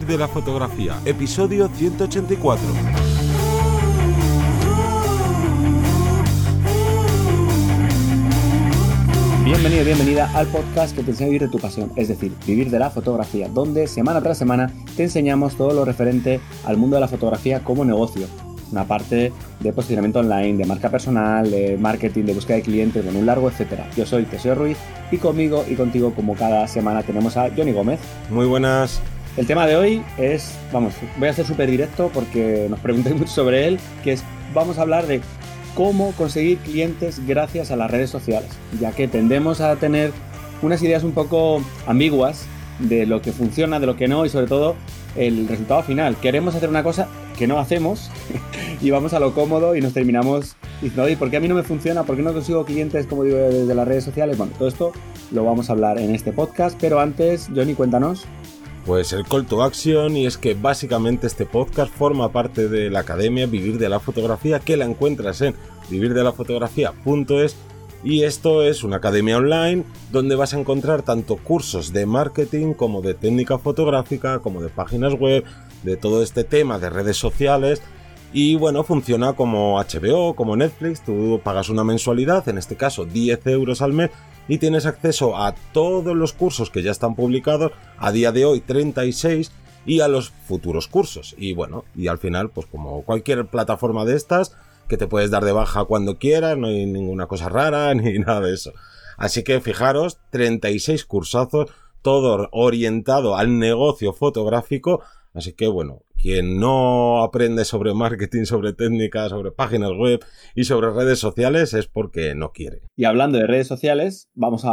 Vivir de la fotografía, episodio 184. Bienvenido, bienvenida al podcast que te enseña a vivir de tu pasión, es decir, vivir de la fotografía, donde semana tras semana te enseñamos todo lo referente al mundo de la fotografía como negocio. Una parte de posicionamiento online, de marca personal, de marketing, de búsqueda de clientes, bueno, un largo etcétera. Yo soy Teseo Ruiz y conmigo y contigo, como cada semana, tenemos a Johnny Gómez. Muy buenas. El tema de hoy es, vamos, voy a ser súper directo porque nos preguntéis mucho sobre él, que es, vamos a hablar de cómo conseguir clientes gracias a las redes sociales, ya que tendemos a tener unas ideas un poco ambiguas de lo que funciona, de lo que no y sobre todo el resultado final. Queremos hacer una cosa que no hacemos y vamos a lo cómodo y nos terminamos diciendo, oye, ¿por qué a mí no me funciona? ¿Por qué no consigo clientes, como digo, desde las redes sociales? Bueno, todo esto lo vamos a hablar en este podcast, pero antes, Johnny, cuéntanos. Pues el call to action y es que básicamente este podcast forma parte de la academia Vivir de la Fotografía que la encuentras en vivirdelafotografía.es y esto es una academia online donde vas a encontrar tanto cursos de marketing como de técnica fotográfica, como de páginas web, de todo este tema de redes sociales. Y bueno, funciona como HBO, como Netflix, tú pagas una mensualidad, en este caso 10 euros al mes, y tienes acceso a todos los cursos que ya están publicados, a día de hoy 36, y a los futuros cursos. Y bueno, y al final, pues como cualquier plataforma de estas, que te puedes dar de baja cuando quieras, no hay ninguna cosa rara ni nada de eso. Así que fijaros, 36 cursazos, todo orientado al negocio fotográfico. Así que bueno, quien no aprende sobre marketing, sobre técnicas, sobre páginas web y sobre redes sociales es porque no quiere. Y hablando de redes sociales, vamos a,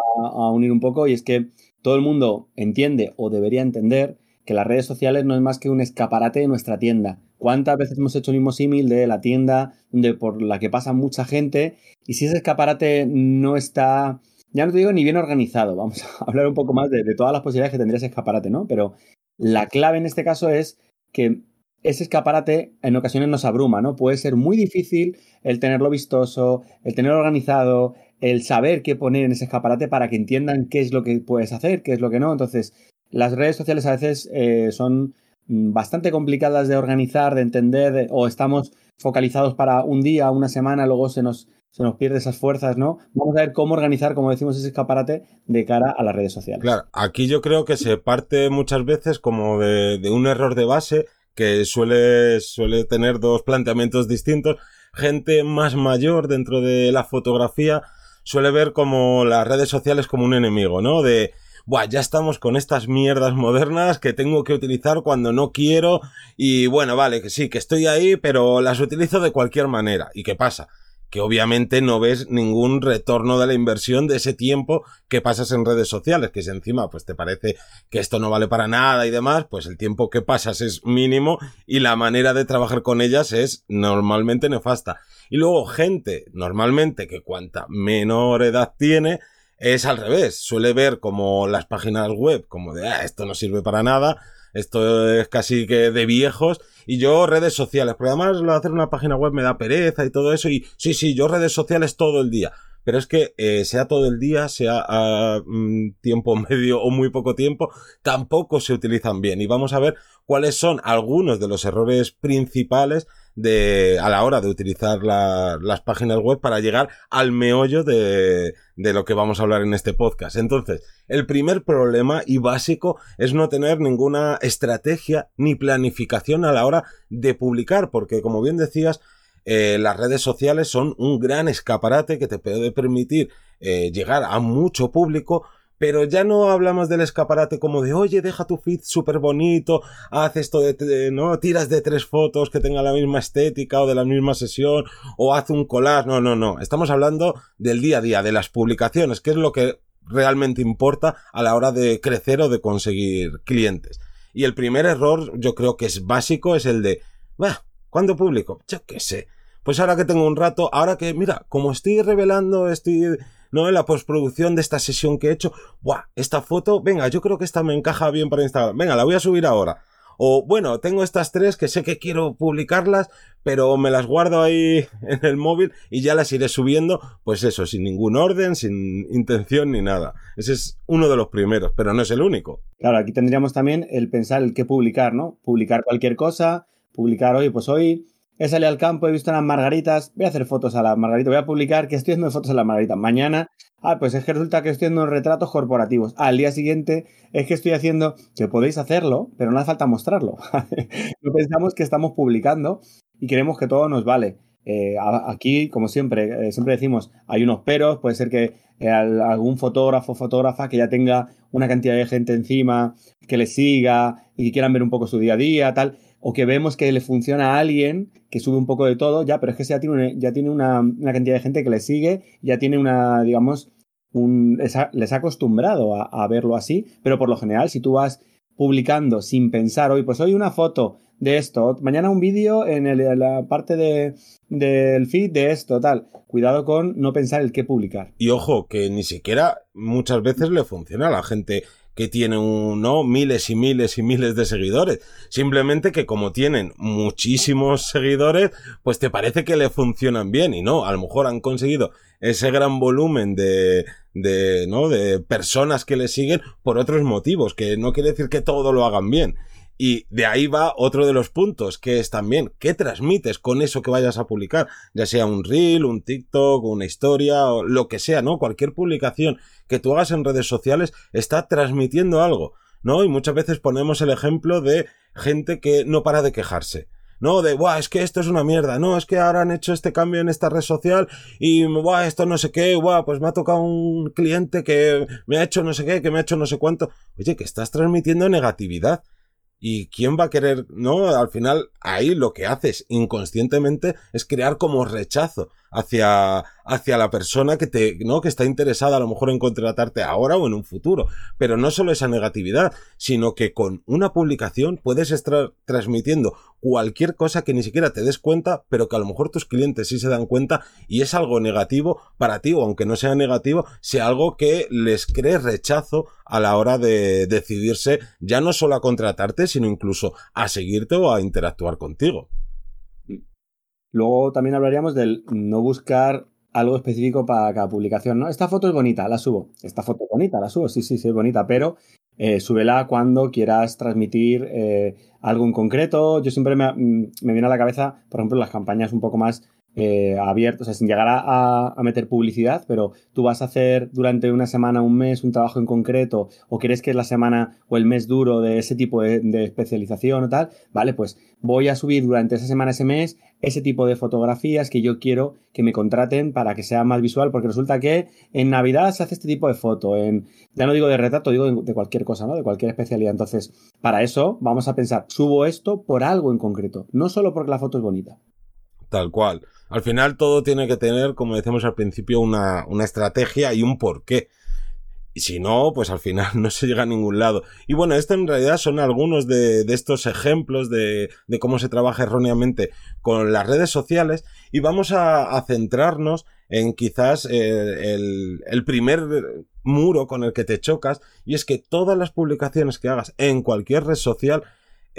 unir un poco y es que todo el mundo entiende o debería entender que las redes sociales no es más que un escaparate de nuestra tienda. ¿Cuántas veces hemos hecho el mismo símil de la tienda donde por la que pasa mucha gente? Y si ese escaparate no está, ya no te digo ni bien organizado, vamos a hablar un poco más de todas las posibilidades que tendría ese escaparate, ¿no? Pero la clave en este caso es que ese escaparate en ocasiones nos abruma, ¿no? Puede ser muy difícil el tenerlo vistoso, el tenerlo organizado, el saber qué poner en ese escaparate para que entiendan qué es lo que puedes hacer, qué es lo que no. Entonces, las redes sociales a veces eh, son bastante complicadas de organizar, de entender, de, o estamos focalizados para un día, una semana, luego se nos, se nos pierde esas fuerzas, ¿no? Vamos a ver cómo organizar, como decimos, ese escaparate de cara a las redes sociales. Claro, aquí yo creo que se parte muchas veces como de, un error de base que suele, suele tener dos planteamientos distintos. Gente más mayor dentro de la fotografía suele ver como las redes sociales como un enemigo, ¿no? De, Buah, ya estamos con estas mierdas modernas que tengo que utilizar cuando no quiero y bueno, vale, que sí, que estoy ahí, pero las utilizo de cualquier manera. ¿Y qué pasa? Que obviamente no ves ningún retorno de la inversión de ese tiempo que pasas en redes sociales, que si encima pues te parece que esto no vale para nada y demás, pues el tiempo que pasas es mínimo y la manera de trabajar con ellas es normalmente nefasta. Y luego gente, normalmente que cuanta menor edad tiene, es al revés, suele ver como las páginas web como de, ah, esto no sirve para nada, esto es casi que de viejos. Y yo redes sociales, porque además lo de hacer una página web me da pereza y todo eso. Y sí, sí, yo redes sociales todo el día. Pero es que eh, sea todo el día, sea a mm, tiempo medio o muy poco tiempo, tampoco se utilizan bien. Y vamos a ver cuáles son algunos de los errores principales de, a la hora de utilizar la, las páginas web para llegar al meollo de, de lo que vamos a hablar en este podcast. Entonces, el primer problema y básico es no tener ninguna estrategia ni planificación a la hora de publicar, porque como bien decías, eh, las redes sociales son un gran escaparate que te puede permitir eh, llegar a mucho público, pero ya no hablamos del escaparate como de, oye, deja tu feed súper bonito, haz esto de, no, tiras de tres fotos que tengan la misma estética o de la misma sesión, o haz un collage, no, no, no. Estamos hablando del día a día, de las publicaciones, que es lo que realmente importa a la hora de crecer o de conseguir clientes. Y el primer error, yo creo que es básico, es el de, bah, ¿cuándo publico? Yo qué sé. Pues ahora que tengo un rato, ahora que, mira, como estoy revelando, estoy ¿no? En la postproducción de esta sesión que he hecho, ¡buah! Esta foto, venga, yo creo que esta me encaja bien para Instagram, venga, la voy a subir ahora. O bueno, tengo estas tres que sé que quiero publicarlas, pero me las guardo ahí en el móvil y ya las iré subiendo, pues eso, sin ningún orden, sin intención ni nada. Ese es uno de los primeros, pero no es el único. Claro, aquí tendríamos también el pensar el qué publicar, ¿no? Publicar cualquier cosa, publicar hoy, pues hoy he salido al campo, he visto unas margaritas, voy a hacer fotos a las margaritas, voy a publicar que estoy haciendo fotos a las margaritas. Mañana, ah, pues es que resulta que estoy haciendo retratos corporativos. Al día siguiente es que estoy haciendo, que podéis hacerlo, pero no hace falta mostrarlo. no pensamos que estamos publicando y queremos que todo nos vale. Eh, aquí, como siempre, eh, siempre decimos, hay unos peros, puede ser que eh, algún fotógrafo o fotógrafa que ya tenga una cantidad de gente encima, que le siga y que quieran ver un poco su día a día, tal o que vemos que le funciona a alguien que sube un poco de todo, ya, pero es que ya tiene, una, ya tiene una, cantidad de gente que le sigue, ya tiene una, digamos, les, ha, acostumbrado a, verlo así, pero por lo general, si tú vas publicando sin pensar, hoy, pues hoy una foto de esto, mañana un vídeo en, la parte de, del feed de esto, tal. Cuidado con no pensar el qué publicar. Y ojo, que ni siquiera muchas veces le funciona a la gente que tiene un, ¿no? miles y miles y miles de seguidores. Simplemente que como tienen muchísimos seguidores, pues te parece que le funcionan bien y no, a lo mejor han conseguido ese gran volumen de, de, ¿no? de personas que le siguen por otros motivos, que no quiere decir que todo lo hagan bien. Y de ahí va otro de los puntos, que es también qué transmites con eso que vayas a publicar, ya sea un reel, un TikTok, una historia, o lo que sea, ¿no? Cualquier publicación que tú hagas en redes sociales está transmitiendo algo, ¿no? Y muchas veces ponemos el ejemplo de gente que no para de quejarse. No, de, guau, es que esto es una mierda, no, es que ahora han hecho este cambio en esta red social y, guau, esto no sé qué, guau, pues me ha tocado un cliente que me ha hecho no sé qué, que me ha hecho no sé cuánto. Oye, que estás transmitiendo negatividad. ¿Y quién va a querer? No, al final ahí lo que haces inconscientemente es crear como rechazo hacia, hacia la persona que te, ¿no? Que está interesada a lo mejor en contratarte ahora o en un futuro. Pero no solo esa negatividad, sino que con una publicación puedes estar transmitiendo cualquier cosa que ni siquiera te des cuenta, pero que a lo mejor tus clientes sí se dan cuenta y es algo negativo para ti, o aunque no sea negativo, sea algo que les cree rechazo a la hora de decidirse ya no solo a contratarte, sino incluso a seguirte o a interactuar contigo. Luego también hablaríamos del no buscar algo específico para cada publicación, ¿no? Esta foto es bonita, la subo. Esta foto es bonita, la subo, sí, sí, sí, es bonita, pero eh, súbela cuando quieras transmitir eh, algo en concreto. Yo siempre me, mm, me, viene a la cabeza, por ejemplo, las campañas un poco más eh, abiertos, o sea, sin llegar a, meter publicidad, pero tú vas a hacer durante una semana, un mes, un trabajo en concreto, o quieres que es la semana o el mes duro de ese tipo de, especialización o tal, vale, pues voy a subir durante esa semana, ese mes, ese tipo de fotografías que yo quiero que me contraten para que sea más visual, porque resulta que en Navidad se hace este tipo de foto, en, ya no digo de retrato, digo de, de cualquier cosa, ¿no? De cualquier especialidad. Entonces, para eso vamos a pensar, subo esto por algo en concreto, no solo porque la foto es bonita. Tal cual. Al final todo tiene que tener, como decíamos al principio, una, una estrategia y un porqué. Y si no, pues al final no se llega a ningún lado. Y bueno, esto en realidad son algunos de, de estos ejemplos de, de, cómo se trabaja erróneamente con las redes sociales. Y vamos a, centrarnos en quizás eh, el, el, primer muro con el que te chocas. Y es que todas las publicaciones que hagas en cualquier red social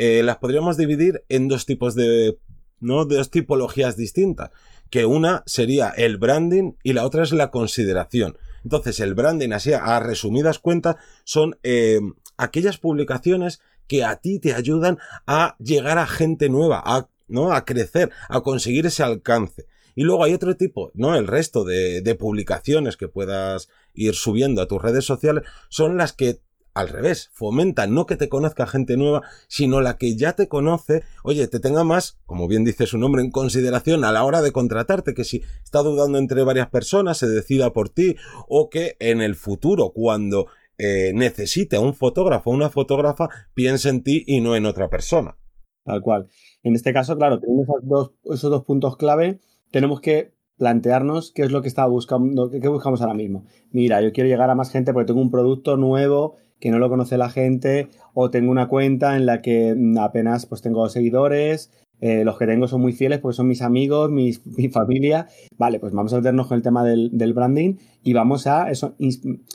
eh, las podríamos dividir en dos tipos de ¿no? Dos tipologías distintas. Que una sería el branding y la otra es la consideración. Entonces, el branding, así a resumidas cuentas, son eh, aquellas publicaciones que a ti te ayudan a llegar a gente nueva, a, ¿no? a crecer, a conseguir ese alcance. Y luego hay otro tipo, ¿no? El resto de, de publicaciones que puedas ir subiendo a tus redes sociales son las que al revés, fomenta no que te conozca gente nueva, sino la que ya te conoce, oye, te tenga más, como bien dice su nombre, en consideración a la hora de contratarte, que si está dudando entre varias personas, se decida por ti, o que en el futuro, cuando eh, necesite a un fotógrafo o una fotógrafa, piense en ti y no en otra persona. Tal cual. En este caso, claro, tenemos esos dos, esos dos puntos clave, tenemos que plantearnos qué es lo que está buscando, qué buscamos ahora mismo. Mira, yo quiero llegar a más gente porque tengo un producto nuevo que no lo conoce la gente, o tengo una cuenta en la que mm, apenas pues tengo seguidores, eh, los que tengo son muy fieles porque son mis amigos, mi familia. Vale, pues vamos a meternos con el tema del, branding y vamos a eso.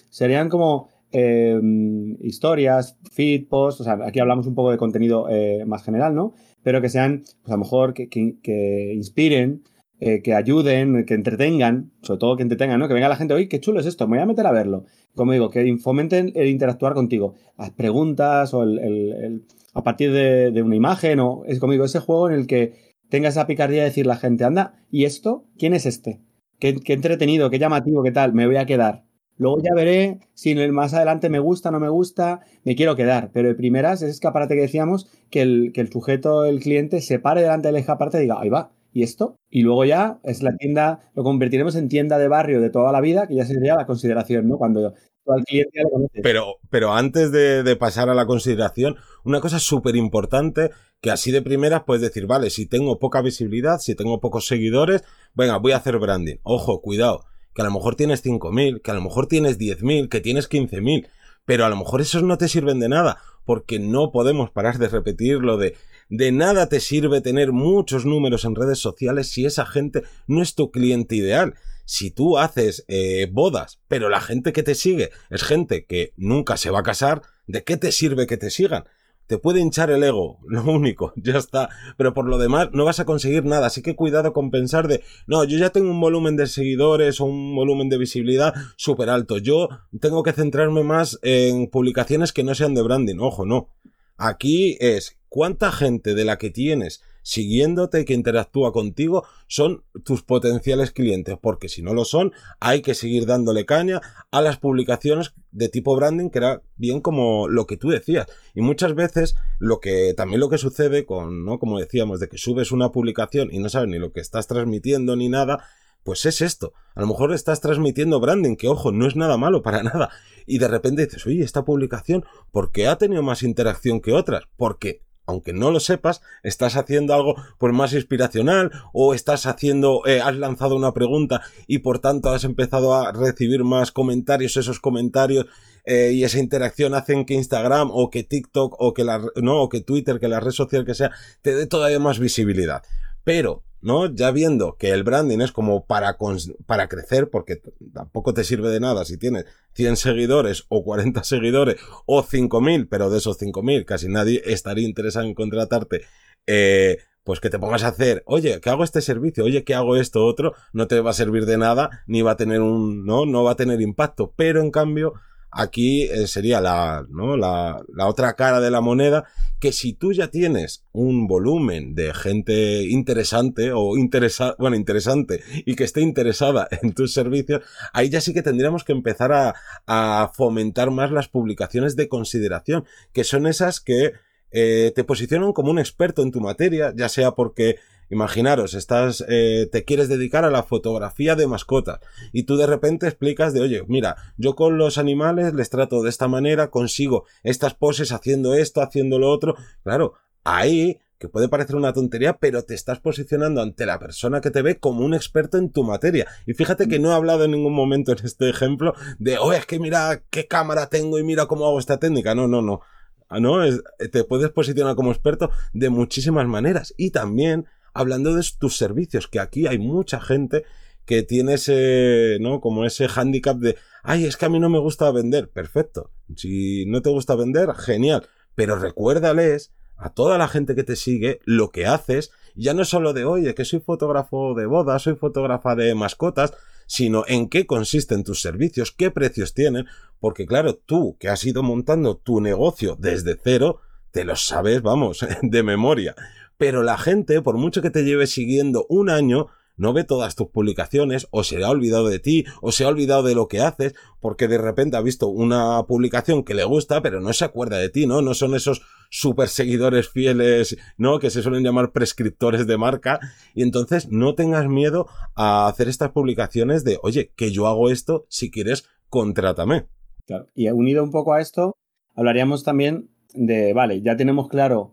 Serían como em, historias, feed, posts, o sea, aquí hablamos un poco de contenido eh, más general, ¿no? Pero que sean, pues a lo mejor, que, que, inspiren, eh, que ayuden, que entretengan, sobre todo que entretengan, ¿no? Que venga la gente, oye, qué chulo es esto, me voy a meter a verlo. Como digo, que fomenten el interactuar contigo. Las preguntas o el, a partir de, una imagen o, es como digo, ese juego en el que tenga esa picardía de decir la gente, anda, ¿y esto? ¿Quién es este? Qué, qué entretenido, qué llamativo, qué tal, me voy a quedar. Luego ya veré si más adelante me gusta, no me gusta, me quiero quedar. Pero de primeras, ese escaparate que decíamos, que el, que el sujeto, el cliente, se pare delante del escaparate y diga, ahí va, ¿y esto? Y luego ya es la tienda, lo convertiremos en tienda de barrio de toda la vida, que ya sería la consideración, ¿no? Cuando al cliente ya lo conoce. Pero, pero antes de, de pasar a la consideración, una cosa súper importante que así de primeras puedes decir, vale, si tengo poca visibilidad, si tengo pocos seguidores, venga, voy a hacer branding. Ojo, cuidado que a lo mejor tienes 5.000, que a lo mejor tienes 10.000, que tienes 15.000, pero a lo mejor esos no te sirven de nada, porque no podemos parar de repetir lo de de nada te sirve tener muchos números en redes sociales si esa gente no es tu cliente ideal. Si tú haces eh, bodas, pero la gente que te sigue es gente que nunca se va a casar, ¿de qué te sirve que te sigan? te puede hinchar el ego, lo único, ya está. Pero por lo demás no vas a conseguir nada, así que cuidado con pensar de, no, yo ya tengo un volumen de seguidores o un volumen de visibilidad súper alto, yo tengo que centrarme más en publicaciones que no sean de branding, ojo, no. Aquí es cuánta gente de la que tienes siguiéndote que interactúa contigo son tus potenciales clientes, porque si no lo son, hay que seguir dándole caña a las publicaciones de tipo branding, que era bien como lo que tú decías. Y muchas veces lo que también lo que sucede con, ¿no? Como decíamos, de que subes una publicación y no sabes ni lo que estás transmitiendo ni nada, pues es esto. A lo mejor estás transmitiendo branding, que ojo, no es nada malo para nada. Y de repente dices, oye, esta publicación, ¿por qué ha tenido más interacción que otras? Porque aunque no lo sepas, estás haciendo algo pues más inspiracional o estás haciendo, eh, has lanzado una pregunta y por tanto has empezado a recibir más comentarios, esos comentarios eh, y esa interacción hacen que Instagram o que TikTok o que la, no, o que Twitter, que la red social que sea, te dé todavía más visibilidad. Pero ¿no? Ya viendo que el branding es como para, para crecer, porque tampoco te sirve de nada si tienes 100 seguidores o 40 seguidores o 5.000, pero de esos 5.000 casi nadie estaría interesado en contratarte, eh, pues que te pongas a hacer, oye, que hago este servicio, oye, que hago esto otro, no te va a servir de nada, ni va a tener un, no, no va a tener impacto, pero en cambio, Aquí eh, sería la, la, otra cara de la moneda, que si tú ya tienes un volumen de gente interesante o interesa, bueno, interesante y que esté interesada en tus servicios, ahí ya sí que tendríamos que empezar a, a fomentar más las publicaciones de consideración, que son esas que eh, te posicionan como un experto en tu materia, ya sea porque Imaginaros, estás, eh, te quieres dedicar a la fotografía de mascotas y tú de repente explicas de, oye, mira, yo con los animales les trato de esta manera, consigo estas poses haciendo esto, haciendo lo otro. Claro, ahí que puede parecer una tontería, pero te estás posicionando ante la persona que te ve como un experto en tu materia. Y fíjate que no he hablado en ningún momento en este ejemplo de, oye, es que mira qué cámara tengo y mira cómo hago esta técnica. No, no, no. Ah, no, te puedes posicionar como experto de muchísimas maneras. Y también hablando de tus servicios, que aquí hay mucha gente que tiene ese, ¿no? Como ese handicap de, ay, es que a mí no me gusta vender. Perfecto. Si no te gusta vender, genial. Pero recuérdales a toda la gente que te sigue lo que haces. Ya no solo de, oye, que soy fotógrafo de bodas, soy fotógrafa de mascotas, sino en qué consisten tus servicios, qué precios tienen. Porque claro, tú que has ido montando tu negocio desde cero, te lo sabes, vamos, de memoria. Pero la gente, por mucho que te lleve siguiendo un año, no ve todas tus publicaciones, o se ha olvidado de ti, o se ha olvidado de lo que haces, porque de repente ha visto una publicación que le gusta, pero no se acuerda de ti, ¿no? No son esos super seguidores fieles, ¿no? Que se suelen llamar prescriptores de marca. Y entonces no tengas miedo a hacer estas publicaciones de, oye, que yo hago esto, si quieres, contrátame. Claro. Y unido un poco a esto, hablaríamos también de, vale, ya tenemos claro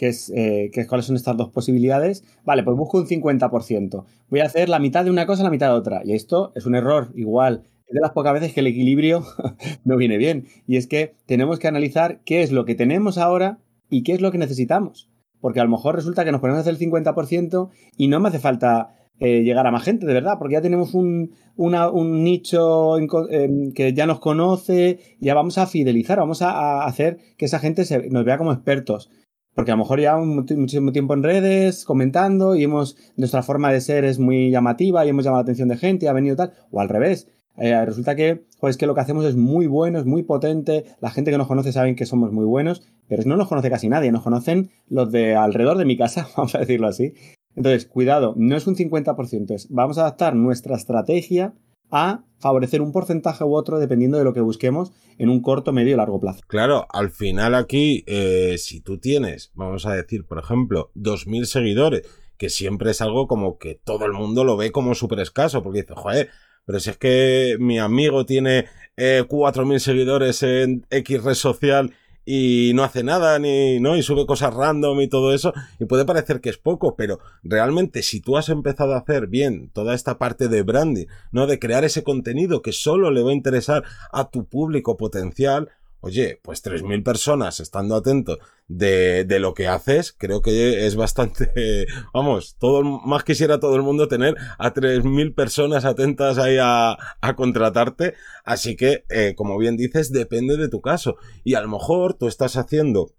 qué es, eh, cuáles son estas dos posibilidades. Vale, pues busco un 50%. Voy a hacer la mitad de una cosa, la mitad de otra. Y esto es un error, igual. Es de las pocas veces que el equilibrio no viene bien. Y es que tenemos que analizar qué es lo que tenemos ahora y qué es lo que necesitamos. Porque a lo mejor resulta que nos ponemos a hacer el 50% y no me hace falta eh, llegar a más gente, de verdad, porque ya tenemos un, un nicho em, que ya nos conoce, ya vamos a fidelizar, vamos a, hacer que esa gente nos vea como expertos. Porque a lo mejor ya muchísimo tiempo en redes, comentando, y hemos, nuestra forma de ser es muy llamativa y hemos llamado la atención de gente y ha venido tal, o al revés. Eh, resulta que, pues, que lo que hacemos es muy bueno, es muy potente, la gente que nos conoce saben que somos muy buenos, pero no nos conoce casi nadie, nos conocen los de alrededor de mi casa, vamos a decirlo así. Entonces, cuidado, no es un 50%, es vamos a adaptar nuestra estrategia a favorecer un porcentaje u otro dependiendo de lo que busquemos en un corto, medio y largo plazo. Claro, al final aquí, eh, si tú tienes, vamos a decir, por ejemplo, 2.000 seguidores, que siempre es algo como que todo el mundo lo ve como súper escaso, porque dice, joder, pero si es que mi amigo tiene eh, 4.000 seguidores en X red social y no hace nada ni no y sube cosas random y todo eso y puede parecer que es poco pero realmente si tú has empezado a hacer bien toda esta parte de branding no de crear ese contenido que solo le va a interesar a tu público potencial Oye, pues 3.000 personas estando atentos de, de, lo que haces, creo que es bastante, vamos, todo, más quisiera todo el mundo tener a 3.000 personas atentas ahí a, a contratarte. Así que, eh, como bien dices, depende de tu caso. Y a lo mejor tú estás haciendo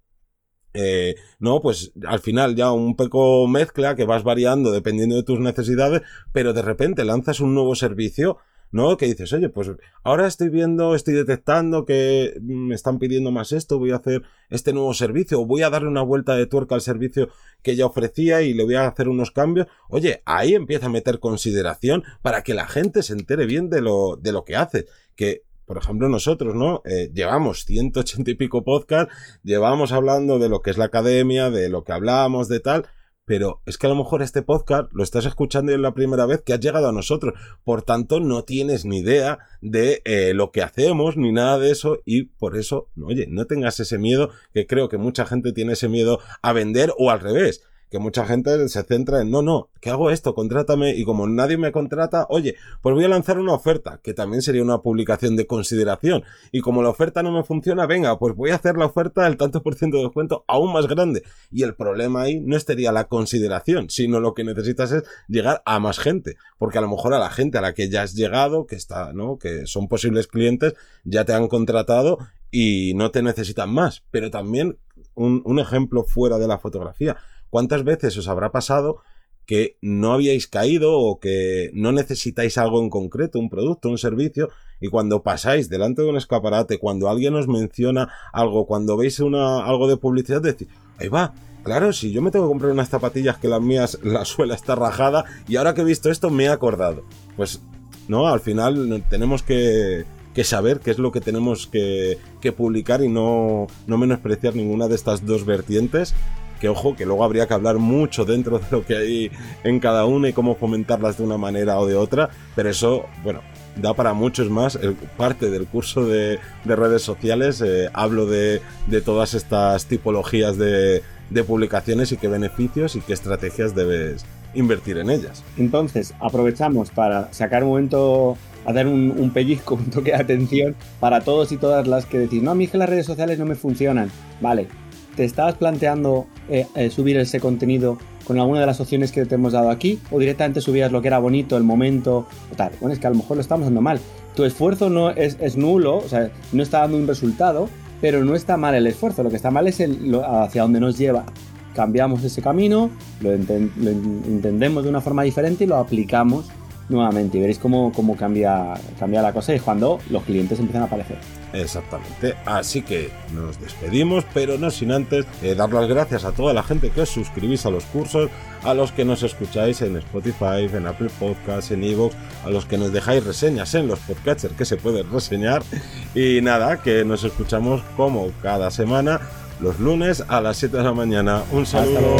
eh, no, pues al final ya un poco mezcla que vas variando dependiendo de tus necesidades, pero de repente lanzas un nuevo servicio ¿no? Que dices, oye, pues ahora estoy viendo, estoy detectando que me están pidiendo más esto, voy a hacer este nuevo servicio, o voy a darle una vuelta de tuerca al servicio que ya ofrecía y le voy a hacer unos cambios. Oye, ahí empieza a meter consideración para que la gente se entere bien de lo, de lo que hace. Que por ejemplo, nosotros, ¿no? Eh, llevamos 180 y pico podcast, llevamos hablando de lo que es la academia, de lo que hablamos, de tal, pero es que a lo mejor este podcast lo estás escuchando y es la primera vez que has llegado a nosotros. Por tanto, no tienes ni idea de eh, lo que hacemos ni nada de eso y por eso, oye, no tengas ese miedo que creo que mucha gente tiene ese miedo a vender o al revés que mucha gente se centra en, no, no, que hago esto, contrátame, y como nadie me contrata, oye, pues voy a lanzar una oferta, que también sería una publicación de consideración, y como la oferta no me funciona, venga, pues voy a hacer la oferta del tanto por ciento de descuento aún más grande, y el problema ahí no estaría la consideración, sino lo que necesitas es llegar a más gente, porque a lo mejor a la gente a la que ya has llegado, que está, ¿no? Que son posibles clientes, ya te han contratado y no te necesitan más, pero también un, un ejemplo fuera de la fotografía ¿Cuántas veces os habrá pasado que no habíais caído o que no necesitáis algo en concreto, un producto, un servicio, y cuando pasáis delante de un escaparate, cuando alguien os menciona algo, cuando veis una, algo de publicidad, decís, ahí va, claro, si yo me tengo que comprar unas zapatillas que las mías, la suela está rajada, y ahora que he visto esto me he acordado. Pues, no, al final tenemos que, saber qué es lo que tenemos que, que publicar y no, no menospreciar ninguna de estas dos vertientes que ojo, que luego habría que hablar mucho dentro de lo que hay en cada una y cómo fomentarlas de una manera o de otra, pero eso, bueno, da para muchos más. parte del curso de, redes sociales eh, hablo de, todas estas tipologías de, publicaciones y qué beneficios y qué estrategias debes invertir en ellas. Entonces, aprovechamos para sacar un momento a dar un, un, pellizco, un toque de atención para todos y todas las que decís, no, a mí que las redes sociales no me funcionan. Vale, ¿Te estabas planteando eh, eh, subir ese contenido con alguna de las opciones que te hemos dado aquí? ¿O directamente subías lo que era bonito, el momento o tal? Bueno, es que a lo mejor lo estamos dando mal. Tu esfuerzo no es, nulo, o sea, no está dando un resultado, pero no está mal el esfuerzo. Lo que está mal es el, hacia dónde nos lleva. Cambiamos ese camino, lo, entendemos de una forma diferente y lo aplicamos nuevamente. Y veréis cómo, cómo cambia, cambia la cosa y cuando los clientes empiezan a aparecer. Exactamente. Así que nos despedimos, pero no sin antes eh, dar las gracias a toda la gente que os suscribís a los cursos, a los que nos escucháis en Spotify, en Apple Podcasts, en Evox, a los que nos dejáis reseñas en los podcasters que se pueden reseñar. Y nada, que nos escuchamos como cada semana los lunes a las 7 de la mañana. Un saludo.